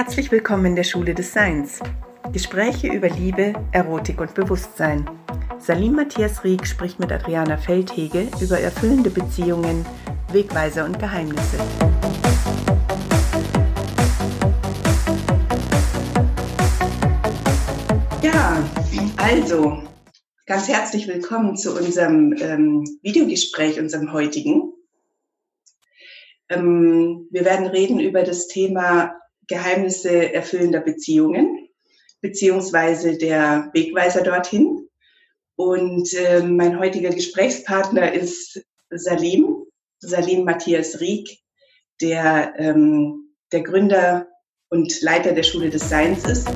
Herzlich willkommen in der Schule des Seins. Gespräche über Liebe, Erotik und Bewusstsein. Salim Matthias Rieck spricht mit Adriana Feldhege über erfüllende Beziehungen, Wegweiser und Geheimnisse. Ja, also ganz herzlich willkommen zu unserem ähm, Videogespräch, unserem heutigen. Ähm, wir werden reden über das Thema Geheimnisse erfüllender Beziehungen, beziehungsweise der Wegweiser dorthin. Und äh, mein heutiger Gesprächspartner ist Salim, Salim Matthias Rieck, der ähm, der Gründer und Leiter der Schule des Seins ist.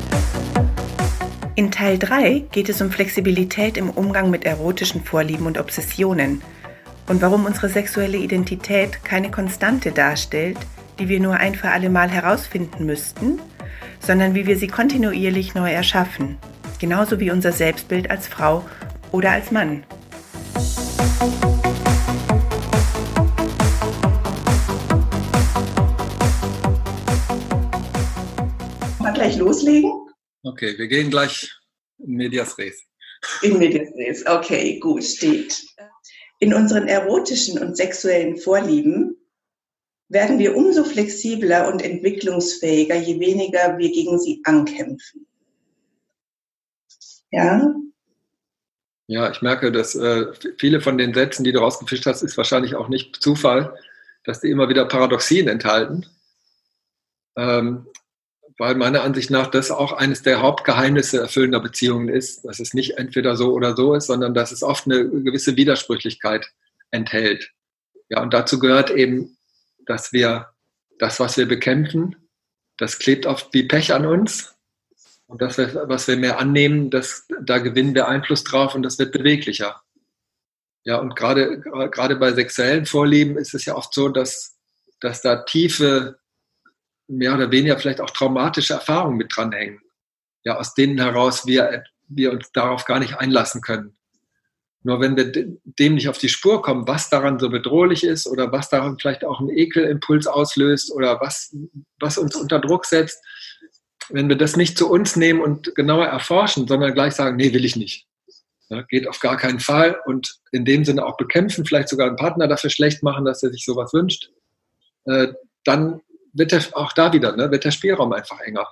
In Teil 3 geht es um Flexibilität im Umgang mit erotischen Vorlieben und Obsessionen und warum unsere sexuelle Identität keine Konstante darstellt, die wir nur ein für alle Mal herausfinden müssten, sondern wie wir sie kontinuierlich neu erschaffen, genauso wie unser Selbstbild als Frau oder als Mann. Mal gleich loslegen? Okay, wir gehen gleich in Medias Res. In Medias Res, okay, gut, steht. In unseren erotischen und sexuellen Vorlieben werden wir umso flexibler und entwicklungsfähiger, je weniger wir gegen sie ankämpfen. Ja? Ja, ich merke, dass äh, viele von den Sätzen, die du rausgefischt hast, ist wahrscheinlich auch nicht Zufall, dass die immer wieder Paradoxien enthalten. Ähm, weil meiner Ansicht nach das auch eines der Hauptgeheimnisse erfüllender Beziehungen ist, dass es nicht entweder so oder so ist, sondern dass es oft eine gewisse Widersprüchlichkeit enthält. Ja, und dazu gehört eben dass wir das, was wir bekämpfen, das klebt oft wie Pech an uns. Und das, was wir mehr annehmen, das, da gewinnen wir Einfluss drauf und das wird beweglicher. Ja, und gerade, gerade bei sexuellen Vorlieben ist es ja oft so, dass, dass da tiefe, mehr oder weniger vielleicht auch traumatische Erfahrungen mit dranhängen. Ja, aus denen heraus wir, wir uns darauf gar nicht einlassen können. Nur wenn wir dem nicht auf die Spur kommen, was daran so bedrohlich ist oder was daran vielleicht auch einen Ekelimpuls auslöst oder was, was uns unter Druck setzt, wenn wir das nicht zu uns nehmen und genauer erforschen, sondern gleich sagen, nee, will ich nicht. Ja, geht auf gar keinen Fall und in dem Sinne auch bekämpfen, vielleicht sogar einen Partner dafür schlecht machen, dass er sich sowas wünscht, äh, dann wird der, auch da wieder, ne, wird der Spielraum einfach enger.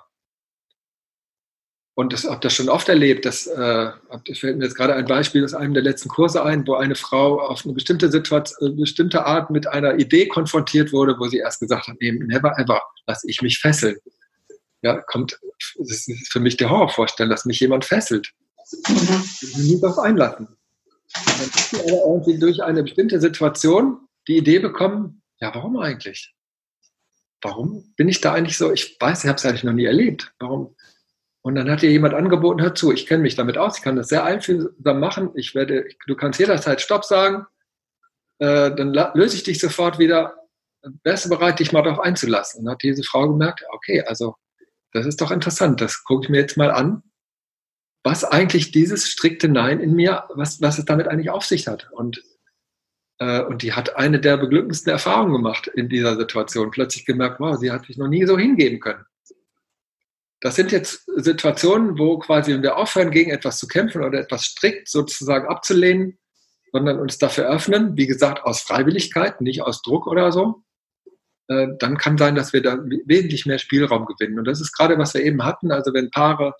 Und das habe das schon oft erlebt. Das äh, fällt mir jetzt gerade ein Beispiel aus einem der letzten Kurse ein, wo eine Frau auf eine bestimmte Situation, äh, bestimmte Art mit einer Idee konfrontiert wurde, wo sie erst gesagt hat, nee, never ever, lass ich mich fesseln. Ja, kommt, das ist für mich der Horrorvorstellung, dass mich jemand fesselt. Ich will nie darauf einlassen. dann ist sie aber irgendwie durch eine bestimmte Situation die Idee bekommen, ja, warum eigentlich? Warum bin ich da eigentlich so? Ich weiß, ich habe es eigentlich noch nie erlebt. Warum? Und dann hat dir jemand angeboten, hör zu, ich kenne mich damit aus, ich kann das sehr einfühlsam machen, ich werde, du kannst jederzeit Stopp sagen, äh, dann löse ich dich sofort wieder, wärst du bereit, dich mal darauf einzulassen? Und dann hat diese Frau gemerkt, okay, also das ist doch interessant, das gucke ich mir jetzt mal an, was eigentlich dieses strikte Nein in mir, was, was es damit eigentlich auf sich hat. Und, äh, und die hat eine der beglückendsten Erfahrungen gemacht in dieser Situation. Plötzlich gemerkt, wow, sie hat sich noch nie so hingeben können. Das sind jetzt Situationen, wo quasi wir aufhören, gegen etwas zu kämpfen oder etwas strikt sozusagen abzulehnen, sondern uns dafür öffnen, wie gesagt, aus Freiwilligkeit, nicht aus Druck oder so, äh, dann kann sein, dass wir da wesentlich mehr Spielraum gewinnen. Und das ist gerade, was wir eben hatten. Also wenn Paare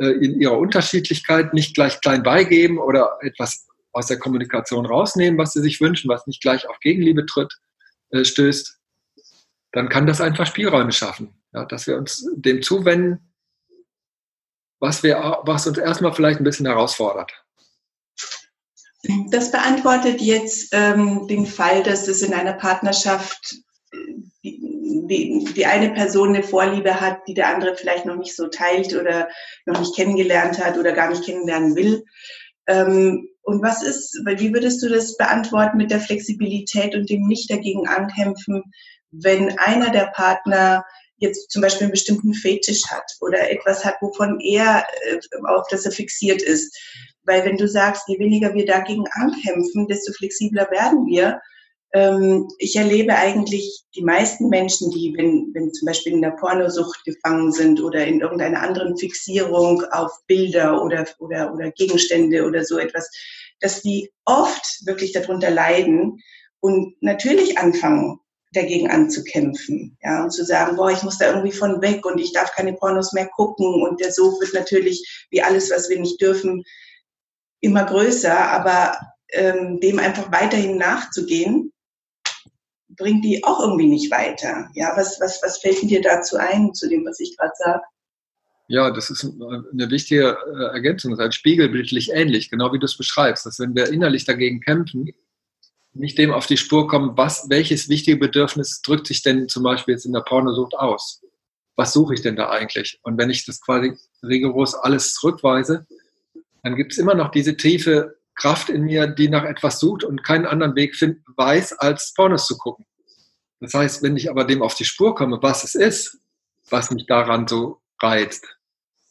äh, in ihrer Unterschiedlichkeit nicht gleich klein beigeben oder etwas aus der Kommunikation rausnehmen, was sie sich wünschen, was nicht gleich auf Gegenliebe tritt, äh, stößt, dann kann das einfach Spielräume schaffen. Ja, dass wir uns dem zuwenden, was, wir, was uns erstmal vielleicht ein bisschen herausfordert. Das beantwortet jetzt ähm, den Fall, dass es in einer Partnerschaft die, die, eine Person eine Vorliebe hat, die der andere vielleicht noch nicht so teilt oder noch nicht kennengelernt hat oder gar nicht kennenlernen will. Ähm, und was ist, wie würdest du das beantworten mit der Flexibilität und dem nicht dagegen ankämpfen, wenn einer der Partner jetzt zum Beispiel einen bestimmten Fetisch hat oder etwas hat, wovon er äh, auf das er fixiert ist. Weil wenn du sagst, je weniger wir dagegen ankämpfen, desto flexibler werden wir, ähm, ich erlebe eigentlich die meisten Menschen, die, wenn, wenn zum Beispiel in der Pornosucht gefangen sind oder in irgendeiner anderen Fixierung auf Bilder oder, oder, oder Gegenstände oder so etwas, dass die oft wirklich darunter leiden und natürlich anfangen, dagegen anzukämpfen, ja, und zu sagen, boah, ich muss da irgendwie von weg und ich darf keine Pornos mehr gucken und der Sog wird natürlich, wie alles, was wir nicht dürfen, immer größer, aber ähm, dem einfach weiterhin nachzugehen, bringt die auch irgendwie nicht weiter. Ja, was, was, was fällt dir dazu ein, zu dem, was ich gerade sage? Ja, das ist eine wichtige äh, Ergänzung. Das ist halt spiegelbildlich ähnlich, genau wie du es beschreibst. Dass wenn wir innerlich dagegen kämpfen, nicht dem auf die Spur kommen, was, welches wichtige Bedürfnis drückt sich denn zum Beispiel jetzt in der Pornosucht aus? Was suche ich denn da eigentlich? Und wenn ich das quasi rigoros alles zurückweise, dann gibt es immer noch diese tiefe Kraft in mir, die nach etwas sucht und keinen anderen Weg find, weiß, als Pornos zu gucken. Das heißt, wenn ich aber dem auf die Spur komme, was es ist, was mich daran so reizt,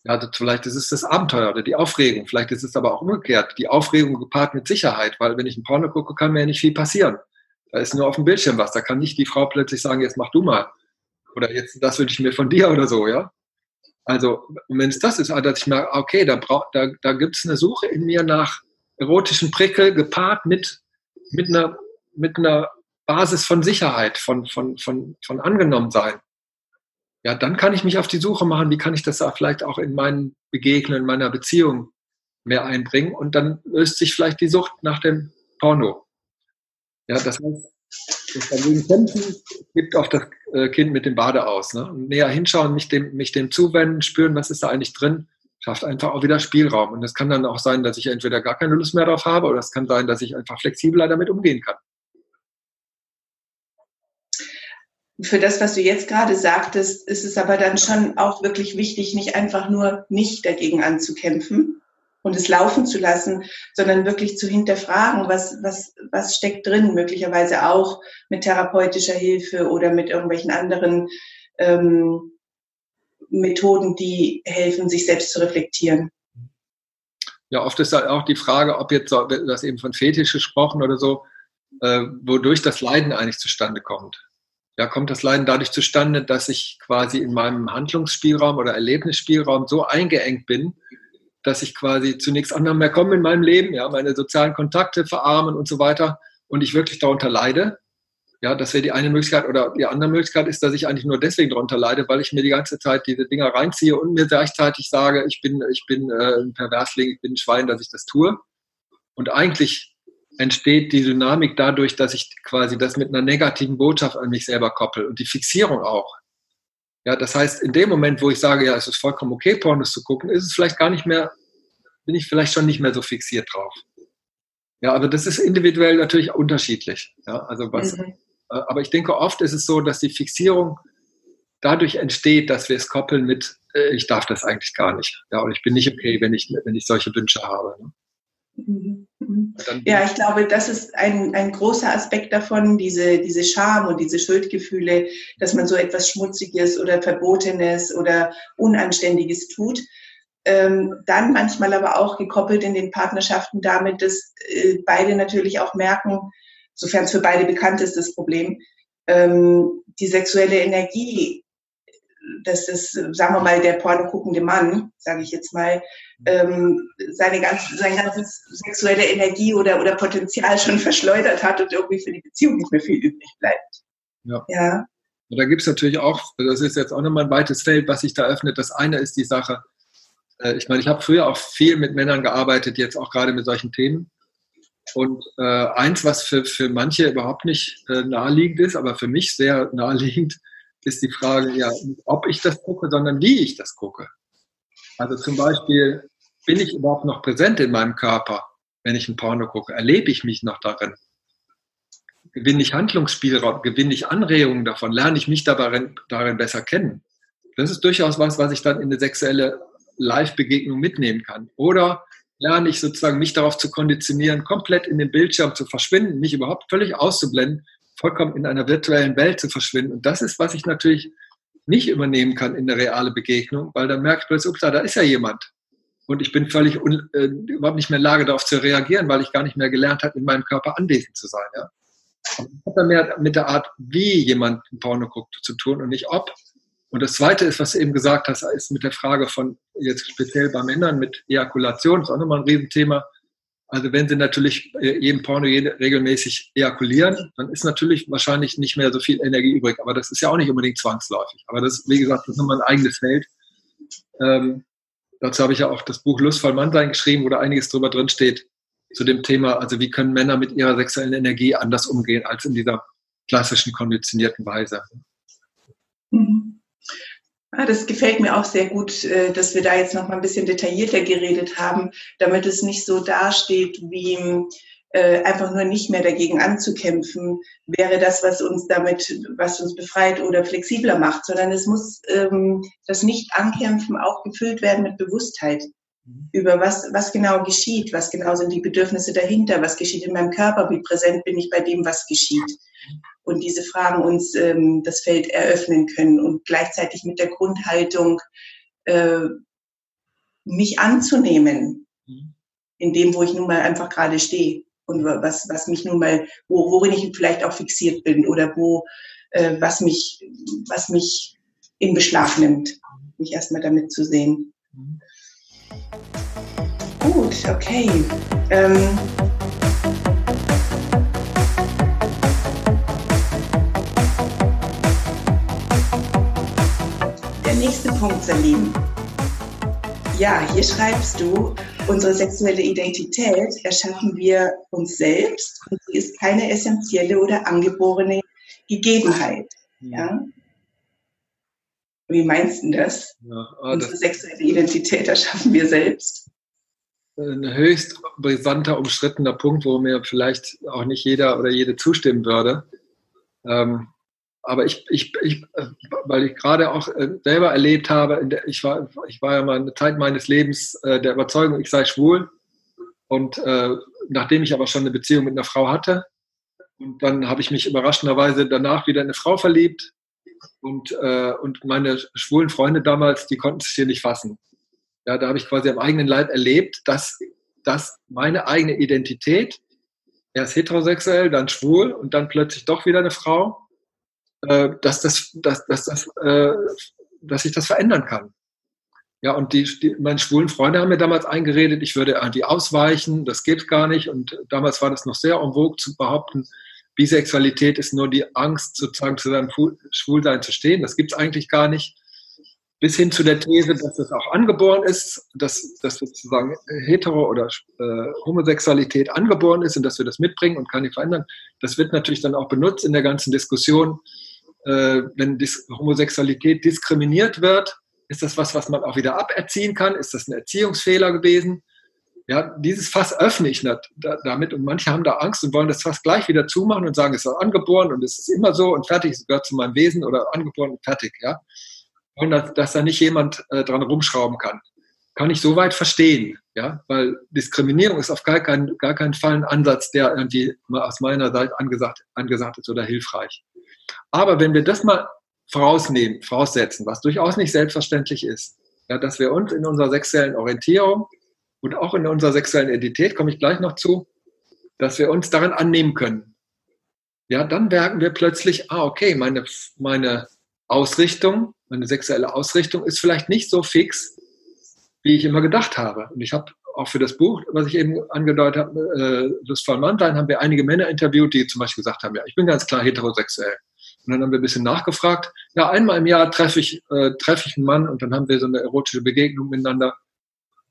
ja, das, vielleicht ist es das Abenteuer oder die Aufregung, vielleicht ist es aber auch umgekehrt, die Aufregung gepaart mit Sicherheit, weil wenn ich ein Porno gucke, kann mir ja nicht viel passieren. Da ist nur auf dem Bildschirm was, da kann nicht die Frau plötzlich sagen, jetzt mach du mal. Oder jetzt, das wünsche ich mir von dir oder so, ja. Also, wenn es das ist, dass ich merke, okay, da, brauch, da, da gibt es eine Suche in mir nach erotischen Prickel gepaart mit, mit, einer, mit einer Basis von Sicherheit, von, von, von, von angenommen sein. Ja, dann kann ich mich auf die Suche machen, wie kann ich das vielleicht auch in meinen Begegnungen, in meiner Beziehung mehr einbringen und dann löst sich vielleicht die Sucht nach dem Porno. Ja, das heißt, das dagegen kämpfen gibt auch das äh, Kind mit dem Bade aus. Ne? Näher hinschauen, mich dem, mich dem zuwenden, spüren, was ist da eigentlich drin, schafft einfach auch wieder Spielraum. Und es kann dann auch sein, dass ich entweder gar keine Lust mehr darauf habe oder es kann sein, dass ich einfach flexibler damit umgehen kann. Für das, was du jetzt gerade sagtest, ist es aber dann schon auch wirklich wichtig, nicht einfach nur nicht dagegen anzukämpfen, und es laufen zu lassen, sondern wirklich zu hinterfragen, was, was, was steckt drin, möglicherweise auch mit therapeutischer Hilfe oder mit irgendwelchen anderen ähm, Methoden, die helfen, sich selbst zu reflektieren. Ja, oft ist halt auch die Frage, ob jetzt, du hast eben von Fetisch gesprochen oder so, äh, wodurch das Leiden eigentlich zustande kommt. Ja, kommt das Leiden dadurch zustande, dass ich quasi in meinem Handlungsspielraum oder Erlebnisspielraum so eingeengt bin, dass ich quasi zu nichts anderem mehr komme in meinem Leben, ja, meine sozialen Kontakte verarmen und so weiter und ich wirklich darunter leide. Ja, das wäre die eine Möglichkeit. Oder die andere Möglichkeit ist, dass ich eigentlich nur deswegen darunter leide, weil ich mir die ganze Zeit diese Dinger reinziehe und mir gleichzeitig sage, ich bin, ich bin äh, ein Perversling, ich bin ein Schwein, dass ich das tue. Und eigentlich entsteht die Dynamik dadurch, dass ich quasi das mit einer negativen Botschaft an mich selber koppel und die Fixierung auch. Ja, das heißt, in dem Moment, wo ich sage, ja, es ist vollkommen okay, Pornos zu gucken, ist es vielleicht gar nicht mehr, bin ich vielleicht schon nicht mehr so fixiert drauf. Ja, aber das ist individuell natürlich unterschiedlich. Ja, also was, mhm. Äh, aber ich denke, oft ist es so, dass die Fixierung dadurch entsteht, dass wir es koppeln mit, äh, ich darf das eigentlich gar nicht. Ja, und ich bin nicht okay, wenn ich, wenn ich solche Wünsche habe. Ne? Mhm. Mhm. Ja, ich glaube, das ist ein, ein großer Aspekt davon, diese, diese Scham und diese Schuldgefühle, dass man so etwas Schmutziges oder Verbotenes oder Unanständiges tut. Ähm, dann manchmal aber auch gekoppelt in den Partnerschaften damit, dass äh, beide natürlich auch merken, sofern es für beide bekannt ist, das Problem, ähm, die sexuelle Energie, dass das, sagen wir mal, der porno guckende Mann, sage ich jetzt mal, ähm, seine ganze, seine ganze sexuelle Energie oder, oder Potenzial schon verschleudert hat und irgendwie für die Beziehung nicht mehr viel übrig bleibt. Ja. ja. Und da gibt es natürlich auch, das ist jetzt auch nochmal ein weites Feld, was sich da öffnet. Das eine ist die Sache, äh, ich meine, ich habe früher auch viel mit Männern gearbeitet, jetzt auch gerade mit solchen Themen. Und äh, eins, was für, für manche überhaupt nicht äh, naheliegend ist, aber für mich sehr naheliegend, ist die Frage, ja, ob ich das gucke, sondern wie ich das gucke. Also zum Beispiel, bin ich überhaupt noch präsent in meinem Körper, wenn ich ein Porno gucke? Erlebe ich mich noch darin? Gewinne ich Handlungsspielraum? Gewinne ich Anregungen davon? Lerne ich mich darin, darin besser kennen? Das ist durchaus was, was ich dann in eine sexuelle Live-Begegnung mitnehmen kann. Oder lerne ich sozusagen, mich darauf zu konditionieren, komplett in den Bildschirm zu verschwinden, mich überhaupt völlig auszublenden, vollkommen in einer virtuellen Welt zu verschwinden. Und das ist, was ich natürlich nicht übernehmen kann in eine reale Begegnung, weil dann merke ich plötzlich, ups, da ist ja jemand. Und ich bin völlig un, äh, überhaupt nicht mehr in der Lage, darauf zu reagieren, weil ich gar nicht mehr gelernt habe, in meinem Körper anwesend zu sein. Ja? Das hat dann mehr mit der Art, wie jemand Porno guckt, zu tun und nicht ob. Und das Zweite ist, was du eben gesagt hast, ist mit der Frage von jetzt speziell bei Männern mit Ejakulation, das ist auch nochmal ein Riesenthema. Also wenn sie natürlich äh, jedem Porno regelmäßig ejakulieren, dann ist natürlich wahrscheinlich nicht mehr so viel Energie übrig. Aber das ist ja auch nicht unbedingt zwangsläufig. Aber das, wie gesagt, das ist nochmal ein eigenes Feld. Ähm, dazu habe ich ja auch das Buch Lustvoll Mannsein geschrieben, wo da einiges drüber drin steht zu dem Thema, also wie können Männer mit ihrer sexuellen Energie anders umgehen als in dieser klassischen konditionierten Weise. Mhm. Ah, das gefällt mir auch sehr gut, äh, dass wir da jetzt noch mal ein bisschen detaillierter geredet haben, damit es nicht so dasteht wie äh, einfach nur nicht mehr dagegen anzukämpfen, wäre das, was uns damit, was uns befreit oder flexibler macht, sondern es muss ähm, das Nicht-Ankämpfen auch gefüllt werden mit Bewusstheit. Über was, was genau geschieht, was genau sind die Bedürfnisse dahinter, was geschieht in meinem Körper, wie präsent bin ich bei dem, was geschieht und diese Fragen uns ähm, das Feld eröffnen können und gleichzeitig mit der Grundhaltung, äh, mich anzunehmen, mhm. in dem, wo ich nun mal einfach gerade stehe und was, was mich nun mal, wo, worin ich vielleicht auch fixiert bin oder wo, äh, was mich, was mich in Beschlag nimmt, mich erstmal damit zu sehen. Gut, okay. Ähm, nächste Punkt, Salim. Ja, hier schreibst du, unsere sexuelle Identität erschaffen wir uns selbst und sie ist keine essentielle oder angeborene Gegebenheit. Ja? Wie meinst du das? Ja, ah, unsere das sexuelle Identität erschaffen wir selbst. Ein höchst brisanter, umstrittener Punkt, wo mir vielleicht auch nicht jeder oder jede zustimmen würde. Ähm, aber ich, ich, ich, weil ich gerade auch äh, selber erlebt habe, ich war, ich war ja mal eine Zeit meines Lebens äh, der Überzeugung, ich sei schwul. Und äh, nachdem ich aber schon eine Beziehung mit einer Frau hatte, und dann habe ich mich überraschenderweise danach wieder in eine Frau verliebt. Und, äh, und meine schwulen Freunde damals, die konnten es hier nicht fassen. Ja, da habe ich quasi am eigenen Leib erlebt, dass, dass meine eigene Identität, erst heterosexuell, dann schwul und dann plötzlich doch wieder eine Frau, äh, dass, das, dass, dass, das, äh, dass ich das verändern kann. Ja, und die, die, meine schwulen Freunde haben mir damals eingeredet, ich würde die ausweichen, das geht gar nicht. Und damals war das noch sehr en vogue zu behaupten, Bisexualität ist nur die Angst, sozusagen zu seinem Schwulsein zu stehen. Das gibt es eigentlich gar nicht. Bis hin zu der These, dass es auch angeboren ist, dass, dass sozusagen Hetero- oder äh, Homosexualität angeboren ist und dass wir das mitbringen und kann nicht verändern. Das wird natürlich dann auch benutzt in der ganzen Diskussion äh, wenn Dis Homosexualität diskriminiert wird, ist das was, was man auch wieder aberziehen kann? Ist das ein Erziehungsfehler gewesen? Ja, dieses Fass öffne ich nicht damit und manche haben da Angst und wollen das Fass gleich wieder zumachen und sagen, es ist angeboren und es ist immer so und fertig, es gehört zu meinem Wesen oder angeboren und fertig, ja. Und dass, dass da nicht jemand äh, dran rumschrauben kann. Kann ich soweit verstehen, ja, weil Diskriminierung ist auf gar keinen, gar keinen Fall ein Ansatz, der irgendwie aus meiner Seite angesagt, angesagt ist oder hilfreich. Aber wenn wir das mal vorausnehmen, voraussetzen, was durchaus nicht selbstverständlich ist, ja, dass wir uns in unserer sexuellen Orientierung und auch in unserer sexuellen Identität, komme ich gleich noch zu, dass wir uns daran annehmen können. Ja, dann merken wir plötzlich, ah, okay, meine, meine Ausrichtung, meine sexuelle Ausrichtung ist vielleicht nicht so fix, wie ich immer gedacht habe. Und ich habe auch für das Buch, was ich eben angedeutet habe, äh, Lustvoll Mannlein, haben wir einige Männer interviewt, die zum Beispiel gesagt haben, ja, ich bin ganz klar heterosexuell. Und dann haben wir ein bisschen nachgefragt. Ja, einmal im Jahr treffe ich, äh, treffe ich einen Mann und dann haben wir so eine erotische Begegnung miteinander.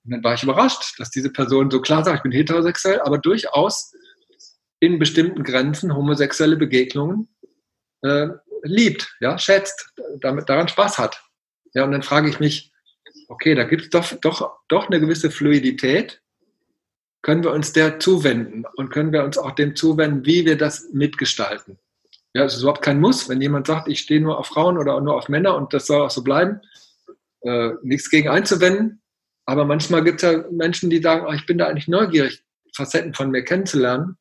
Und dann war ich überrascht, dass diese Person so klar sagt, ich bin heterosexuell, aber durchaus in bestimmten Grenzen homosexuelle Begegnungen äh, liebt, ja, schätzt, damit daran Spaß hat. Ja, und dann frage ich mich, okay, da gibt es doch, doch, doch eine gewisse Fluidität. Können wir uns der zuwenden und können wir uns auch dem zuwenden, wie wir das mitgestalten? Ja, es ist überhaupt kein Muss. Wenn jemand sagt, ich stehe nur auf Frauen oder nur auf Männer und das soll auch so bleiben, äh, nichts gegen einzuwenden. Aber manchmal gibt es ja Menschen, die sagen, oh, ich bin da eigentlich neugierig, Facetten von mir kennenzulernen.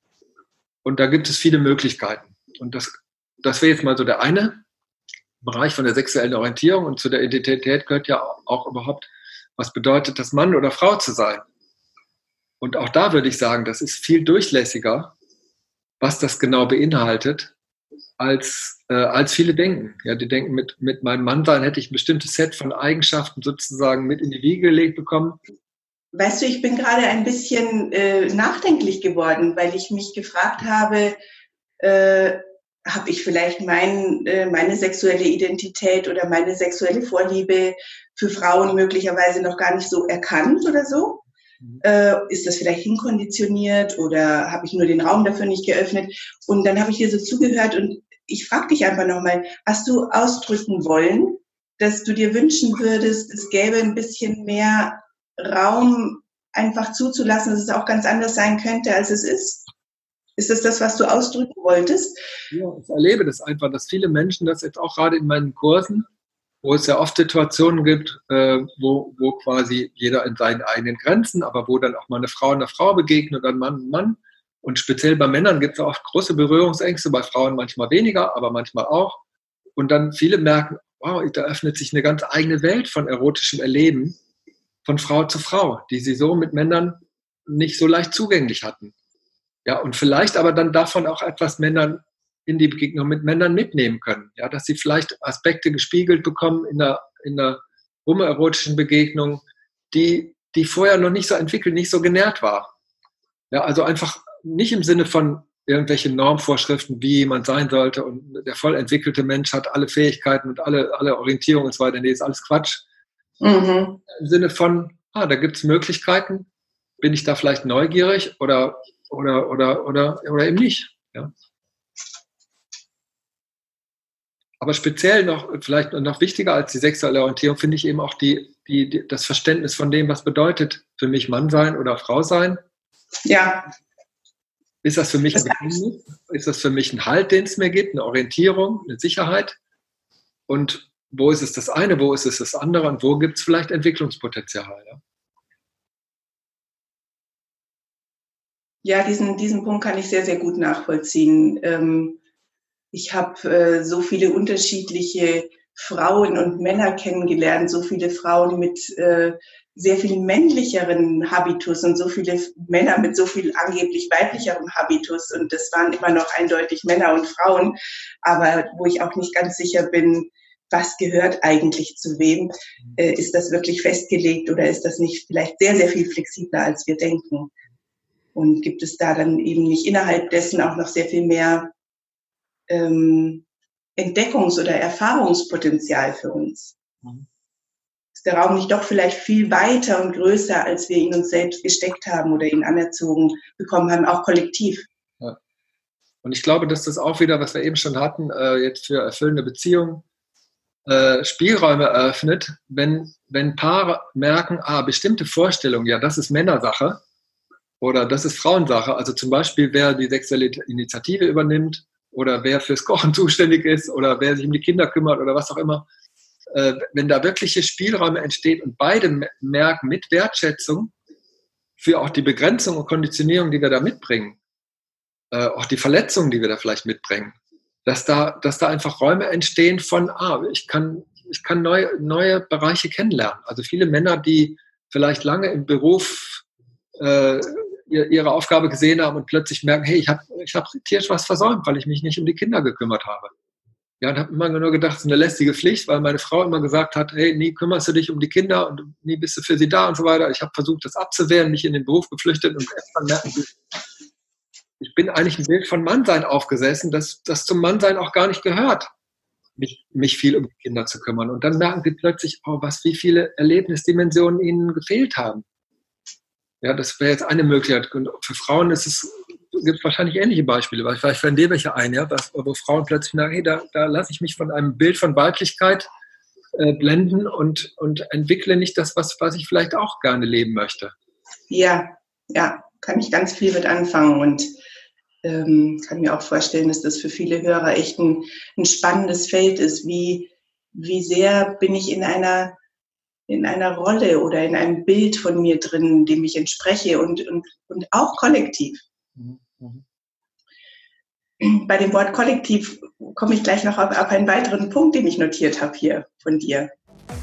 Und da gibt es viele Möglichkeiten. Und das, das wäre jetzt mal so der eine Bereich von der sexuellen Orientierung. Und zu der Identität gehört ja auch überhaupt, was bedeutet das, Mann oder Frau zu sein. Und auch da würde ich sagen, das ist viel durchlässiger was das genau beinhaltet, als, äh, als viele denken. Ja, die denken, mit, mit meinem Mann sein hätte ich ein bestimmtes Set von Eigenschaften sozusagen mit in die Wiege gelegt bekommen. Weißt du, ich bin gerade ein bisschen äh, nachdenklich geworden, weil ich mich gefragt habe, äh, habe ich vielleicht mein, äh, meine sexuelle Identität oder meine sexuelle Vorliebe für Frauen möglicherweise noch gar nicht so erkannt oder so? Mhm. Äh, ist das vielleicht hinkonditioniert oder habe ich nur den Raum dafür nicht geöffnet? Und dann habe ich dir so zugehört und ich frage dich einfach nochmal, hast du ausdrücken wollen, dass du dir wünschen würdest, es gäbe ein bisschen mehr Raum, einfach zuzulassen, dass es auch ganz anders sein könnte, als es ist? Ist das das, was du ausdrücken wolltest? Ja, ich erlebe das einfach, dass viele Menschen das jetzt auch gerade in meinen Kursen, wo es ja oft Situationen gibt, äh, wo, wo quasi jeder in seinen eigenen Grenzen, aber wo dann auch mal eine Frau einer Frau begegnet oder ein Mann ein Mann. Und speziell bei Männern gibt es auch große Berührungsängste, bei Frauen manchmal weniger, aber manchmal auch. Und dann viele merken, wow, da öffnet sich eine ganz eigene Welt von erotischem Erleben von Frau zu Frau, die sie so mit Männern nicht so leicht zugänglich hatten. Ja, und vielleicht aber dann davon auch etwas Männern in die Begegnung mit Männern mitnehmen können. Ja, dass sie vielleicht Aspekte gespiegelt bekommen in der, in der homoerotischen Begegnung, die, die vorher noch nicht so entwickelt, nicht so genährt war. Ja, also einfach nicht im Sinne von irgendwelche Normvorschriften, wie jemand sein sollte und der voll entwickelte Mensch hat alle Fähigkeiten und alle, alle Orientierung und so weiter. Nee, ist alles Quatsch. Mhm. Im Sinne von, ah, da gibt es Möglichkeiten. Bin ich da vielleicht neugierig oder oder, oder, oder, oder eben nicht. Ja. Aber speziell noch, vielleicht noch wichtiger als die sexuelle Orientierung, finde ich eben auch die, die, die, das Verständnis von dem, was bedeutet für mich Mann sein oder Frau sein. Ja. Ist das für mich ein Geheimnis? Ist das für mich ein Halt, den es mir gibt, eine Orientierung, eine Sicherheit? Und wo ist es das eine, wo ist es das andere und wo gibt es vielleicht Entwicklungspotenzial? Ja? Ja, diesen, diesen Punkt kann ich sehr, sehr gut nachvollziehen. Ähm, ich habe äh, so viele unterschiedliche Frauen und Männer kennengelernt, so viele Frauen mit äh, sehr viel männlicheren Habitus und so viele Männer mit so viel angeblich weiblicherem Habitus. Und das waren immer noch eindeutig Männer und Frauen, aber wo ich auch nicht ganz sicher bin, was gehört eigentlich zu wem. Äh, ist das wirklich festgelegt oder ist das nicht vielleicht sehr, sehr viel flexibler, als wir denken? Und gibt es da dann eben nicht innerhalb dessen auch noch sehr viel mehr ähm, Entdeckungs- oder Erfahrungspotenzial für uns? Mhm. Ist der Raum nicht doch vielleicht viel weiter und größer, als wir ihn uns selbst gesteckt haben oder ihn anerzogen bekommen haben, auch kollektiv? Ja. Und ich glaube, dass das auch wieder, was wir eben schon hatten, äh, jetzt für erfüllende Beziehungen, äh, Spielräume eröffnet, wenn, wenn Paare merken, ah, bestimmte Vorstellungen, ja, das ist Männersache, oder das ist Frauensache. Also zum Beispiel, wer die sexuelle Initiative übernimmt oder wer fürs Kochen zuständig ist oder wer sich um die Kinder kümmert oder was auch immer. Äh, wenn da wirkliche Spielräume entstehen und beide merken mit Wertschätzung für auch die Begrenzung und Konditionierung, die wir da mitbringen, äh, auch die Verletzungen, die wir da vielleicht mitbringen, dass da, dass da einfach Räume entstehen von, ah, ich kann, ich kann neue, neue Bereiche kennenlernen. Also viele Männer, die vielleicht lange im Beruf äh, ihre Aufgabe gesehen haben und plötzlich merken, hey, ich habe ich hab tierisch was versäumt, weil ich mich nicht um die Kinder gekümmert habe. Ja, und habe immer nur gedacht, es ist eine lästige Pflicht, weil meine Frau immer gesagt hat, hey, nie kümmerst du dich um die Kinder und nie bist du für sie da und so weiter. Ich habe versucht, das abzuwehren, mich in den Beruf geflüchtet und erstmal merken, ich bin eigentlich ein Bild von Mannsein aufgesessen, das, das zum Mannsein auch gar nicht gehört, mich, mich viel um die Kinder zu kümmern. Und dann merken sie plötzlich, oh, was, wie viele Erlebnisdimensionen ihnen gefehlt haben. Ja, das wäre jetzt eine Möglichkeit. Und für Frauen ist es, gibt es wahrscheinlich ähnliche Beispiele, weil vielleicht fallen dir welche ein, ja, was, wo Frauen plötzlich merken, hey, da, da lasse ich mich von einem Bild von Weiblichkeit äh, blenden und, und entwickle nicht das, was, was ich vielleicht auch gerne leben möchte. Ja, ja, kann ich ganz viel mit anfangen und ähm, kann mir auch vorstellen, dass das für viele Hörer echt ein, ein spannendes Feld ist. Wie, wie sehr bin ich in einer in einer Rolle oder in einem Bild von mir drin, dem ich entspreche und, und, und auch kollektiv. Mhm. Mhm. Bei dem Wort Kollektiv komme ich gleich noch auf, auf einen weiteren Punkt, den ich notiert habe hier von dir.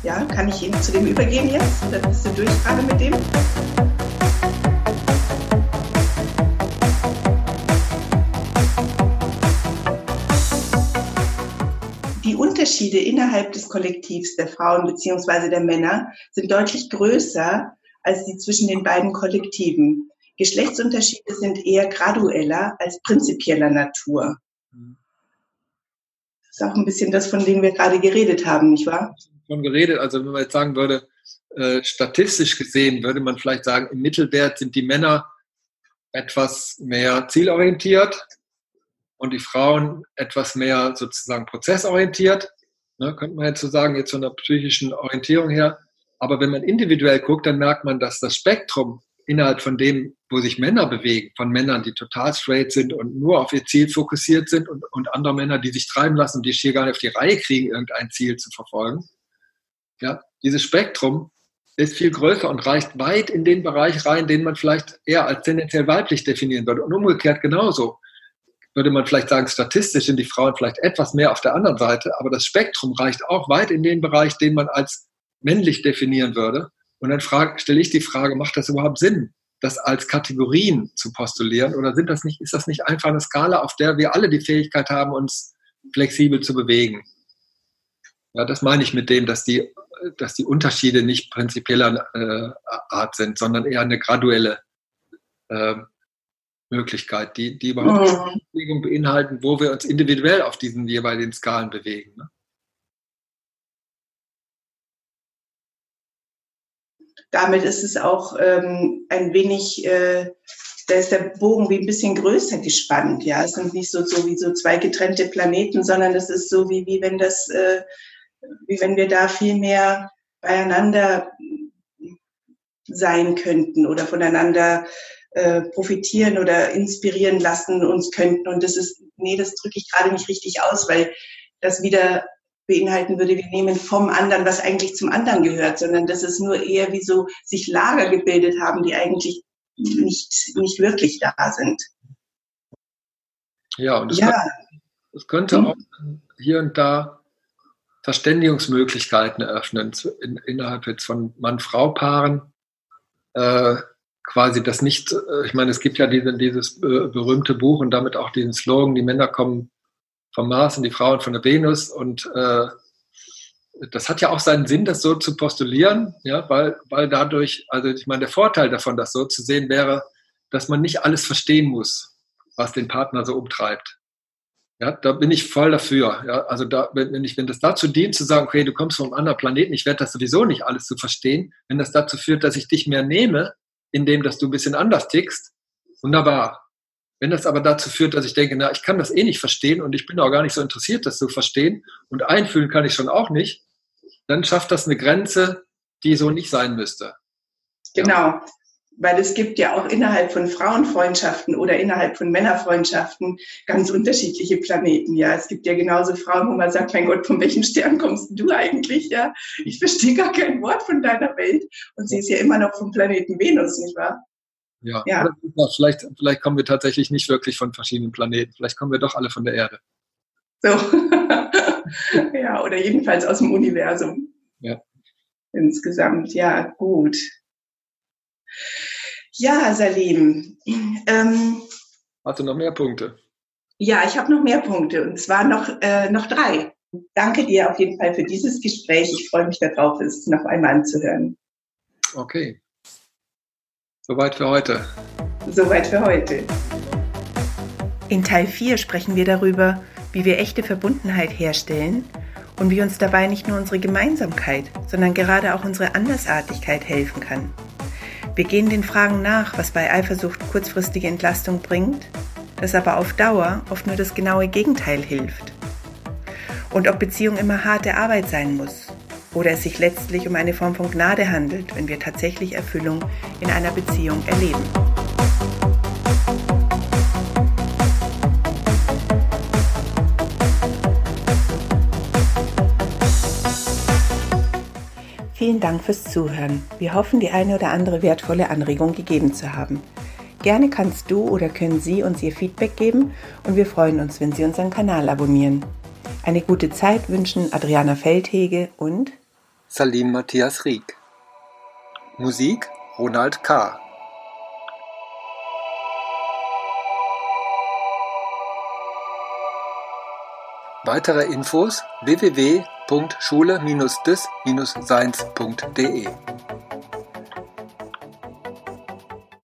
Ja, kann ich Ihnen zu dem übergehen jetzt? Oder bist du durch gerade mit dem? Die Unterschiede innerhalb des Kollektivs der Frauen bzw. der Männer sind deutlich größer als die zwischen den beiden Kollektiven. Geschlechtsunterschiede sind eher gradueller als prinzipieller Natur. Das ist auch ein bisschen das, von dem wir gerade geredet haben, nicht wahr? Von geredet, also wenn man jetzt sagen würde, äh, statistisch gesehen würde man vielleicht sagen, im Mittelwert sind die Männer etwas mehr zielorientiert und die Frauen etwas mehr sozusagen prozessorientiert. Ne, könnte man jetzt so sagen, jetzt von der psychischen Orientierung her. Aber wenn man individuell guckt, dann merkt man, dass das Spektrum innerhalb von dem, wo sich Männer bewegen, von Männern, die total straight sind und nur auf ihr Ziel fokussiert sind und, und andere Männer, die sich treiben lassen, die schier gar nicht auf die Reihe kriegen, irgendein Ziel zu verfolgen. Ja, dieses Spektrum ist viel größer und reicht weit in den Bereich rein, den man vielleicht eher als tendenziell weiblich definieren würde. Und umgekehrt genauso würde man vielleicht sagen, statistisch sind die Frauen vielleicht etwas mehr auf der anderen Seite, aber das Spektrum reicht auch weit in den Bereich, den man als männlich definieren würde. Und dann frage, stelle ich die Frage, macht das überhaupt Sinn, das als Kategorien zu postulieren? Oder sind das nicht, ist das nicht einfach eine Skala, auf der wir alle die Fähigkeit haben, uns flexibel zu bewegen? Ja, das meine ich mit dem, dass die, dass die Unterschiede nicht prinzipieller äh, Art sind, sondern eher eine graduelle äh, Möglichkeit, die, die überhaupt. Bewegung beinhalten, wo wir uns individuell auf diesen jeweiligen Skalen bewegen. Ne? Damit ist es auch ähm, ein wenig, äh, da ist der Bogen wie ein bisschen größer gespannt. Ja, es sind nicht so, so wie so zwei getrennte Planeten, sondern es ist so wie, wie wenn das, äh, wie wenn wir da viel mehr beieinander sein könnten oder voneinander äh, profitieren oder inspirieren lassen uns könnten. Und das ist, nee, das drücke ich gerade nicht richtig aus, weil das wieder beinhalten würde, wir nehmen vom anderen, was eigentlich zum anderen gehört, sondern dass es nur eher wie so sich Lager gebildet haben, die eigentlich nicht, nicht wirklich da sind. Ja, und es ja. könnte, könnte auch hier und da Verständigungsmöglichkeiten eröffnen in, innerhalb jetzt von Mann-Frau-Paaren. Äh, quasi das nicht, äh, ich meine, es gibt ja diese, dieses äh, berühmte Buch und damit auch diesen Slogan, die Männer kommen vom Mars und die Frauen von der Venus. Und äh, das hat ja auch seinen Sinn, das so zu postulieren, ja, weil, weil dadurch, also ich meine, der Vorteil davon, das so zu sehen, wäre, dass man nicht alles verstehen muss, was den Partner so umtreibt. Ja, da bin ich voll dafür. Ja, also da, wenn, ich, wenn das dazu dient, zu sagen, okay, du kommst vom anderen Planeten, ich werde das sowieso nicht alles zu verstehen, wenn das dazu führt, dass ich dich mehr nehme, indem dass du ein bisschen anders tickst, wunderbar. Wenn das aber dazu führt, dass ich denke, na, ich kann das eh nicht verstehen und ich bin auch gar nicht so interessiert, das zu verstehen und einfühlen kann ich schon auch nicht, dann schafft das eine Grenze, die so nicht sein müsste. Genau. Ja. Weil es gibt ja auch innerhalb von Frauenfreundschaften oder innerhalb von Männerfreundschaften ganz unterschiedliche Planeten. Ja, es gibt ja genauso Frauen, wo man sagt, mein Gott, von welchem Stern kommst du eigentlich? Ja, ich verstehe gar kein Wort von deiner Welt. Und sie ist ja immer noch vom Planeten Venus, nicht wahr? Ja, ja. vielleicht, vielleicht kommen wir tatsächlich nicht wirklich von verschiedenen Planeten. Vielleicht kommen wir doch alle von der Erde. So. ja, oder jedenfalls aus dem Universum. Ja. Insgesamt, ja, gut. Ja, Salim. Ähm, Hast du noch mehr Punkte? Ja, ich habe noch mehr Punkte und zwar noch, äh, noch drei. Danke dir auf jeden Fall für dieses Gespräch. Ich freue mich darauf, es noch einmal anzuhören. Okay. Soweit für heute. Soweit für heute. In Teil 4 sprechen wir darüber, wie wir echte Verbundenheit herstellen und wie uns dabei nicht nur unsere Gemeinsamkeit, sondern gerade auch unsere Andersartigkeit helfen kann. Wir gehen den Fragen nach, was bei Eifersucht kurzfristige Entlastung bringt, das aber auf Dauer oft nur das genaue Gegenteil hilft. Und ob Beziehung immer harte Arbeit sein muss oder es sich letztlich um eine Form von Gnade handelt, wenn wir tatsächlich Erfüllung in einer Beziehung erleben. Vielen Dank fürs Zuhören. Wir hoffen, die eine oder andere wertvolle Anregung gegeben zu haben. Gerne kannst du oder können Sie uns Ihr Feedback geben und wir freuen uns, wenn Sie unseren Kanal abonnieren. Eine gute Zeit wünschen Adriana Feldhege und Salim Matthias Rieck. Musik Ronald K. Weitere Infos www.schule-des-seins.de